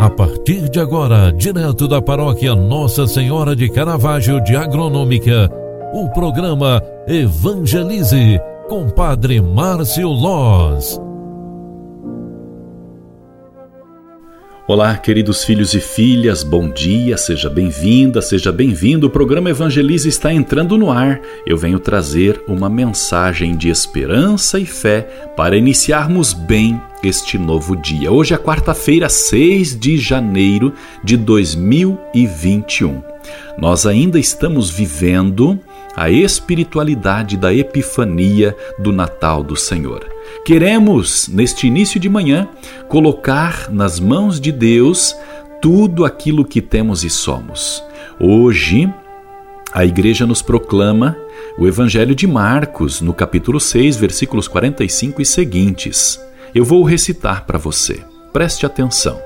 A partir de agora, direto da paróquia Nossa Senhora de Caravaggio de Agronômica, o programa Evangelize com Padre Márcio Loz. Olá, queridos filhos e filhas, bom dia, seja bem-vinda, seja bem-vindo. O programa Evangelize está entrando no ar. Eu venho trazer uma mensagem de esperança e fé para iniciarmos bem este novo dia. Hoje é quarta-feira, 6 de janeiro de 2021. Nós ainda estamos vivendo a espiritualidade da Epifania do Natal do Senhor. Queremos, neste início de manhã, colocar nas mãos de Deus tudo aquilo que temos e somos. Hoje, a igreja nos proclama o Evangelho de Marcos, no capítulo 6, versículos 45 e seguintes. Eu vou recitar para você. Preste atenção.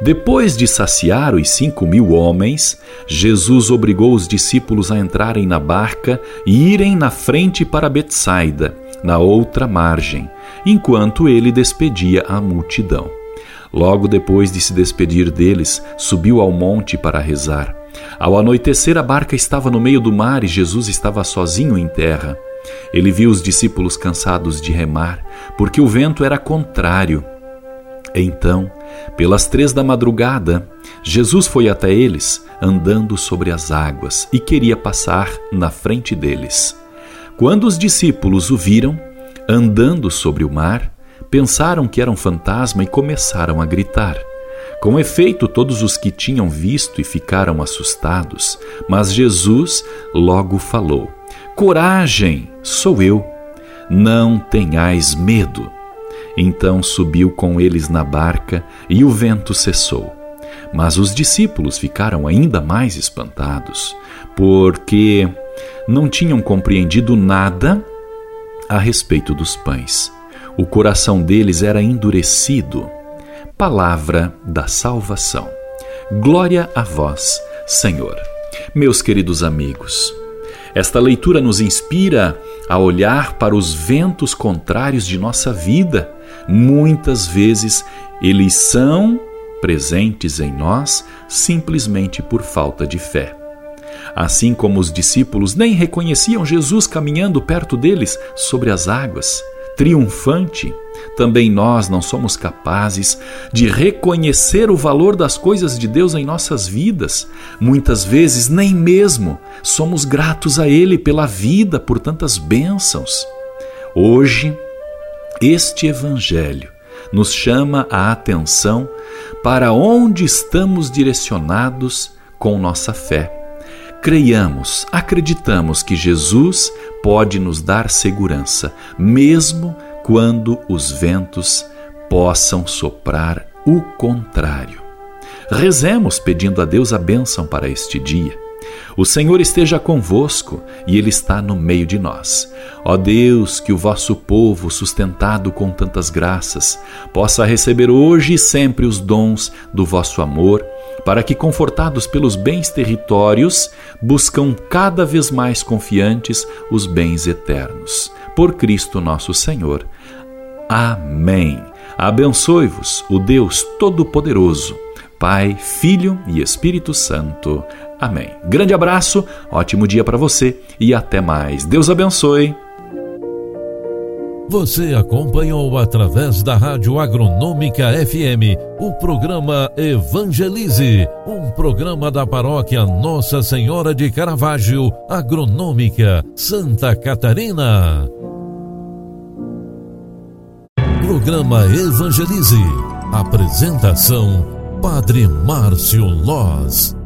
Depois de saciar os cinco mil homens, Jesus obrigou os discípulos a entrarem na barca e irem na frente para Betsaida, na outra margem, enquanto ele despedia a multidão. Logo depois de se despedir deles, subiu ao monte para rezar. Ao anoitecer, a barca estava no meio do mar e Jesus estava sozinho em terra. Ele viu os discípulos cansados de remar, porque o vento era contrário. Então, pelas três da madrugada, Jesus foi até eles, andando sobre as águas, e queria passar na frente deles. Quando os discípulos o viram, andando sobre o mar, pensaram que era um fantasma e começaram a gritar. Com efeito, todos os que tinham visto e ficaram assustados, mas Jesus logo falou: Coragem, sou eu. Não tenhais medo. Então subiu com eles na barca e o vento cessou. Mas os discípulos ficaram ainda mais espantados, porque não tinham compreendido nada a respeito dos pães. O coração deles era endurecido. Palavra da salvação. Glória a vós, Senhor. Meus queridos amigos, esta leitura nos inspira a olhar para os ventos contrários de nossa vida. Muitas vezes eles são presentes em nós simplesmente por falta de fé. Assim como os discípulos nem reconheciam Jesus caminhando perto deles sobre as águas, triunfante, também nós não somos capazes de reconhecer o valor das coisas de Deus em nossas vidas. Muitas vezes nem mesmo somos gratos a Ele pela vida, por tantas bênçãos. Hoje, este Evangelho nos chama a atenção para onde estamos direcionados com nossa fé. Creiamos, acreditamos que Jesus pode nos dar segurança, mesmo quando os ventos possam soprar o contrário. Rezemos pedindo a Deus a bênção para este dia. O Senhor esteja convosco e Ele está no meio de nós. Ó Deus, que o vosso povo, sustentado com tantas graças, possa receber hoje e sempre os dons do vosso amor, para que, confortados pelos bens territórios, buscam cada vez mais confiantes os bens eternos. Por Cristo nosso Senhor. Amém. Abençoe-vos o Deus Todo-Poderoso, Pai, Filho e Espírito Santo. Amém. Grande abraço, ótimo dia para você e até mais. Deus abençoe. Você acompanhou através da Rádio Agronômica FM o programa Evangelize, um programa da paróquia Nossa Senhora de Caravaggio, Agronômica, Santa Catarina. Programa Evangelize. Apresentação: Padre Márcio Loz.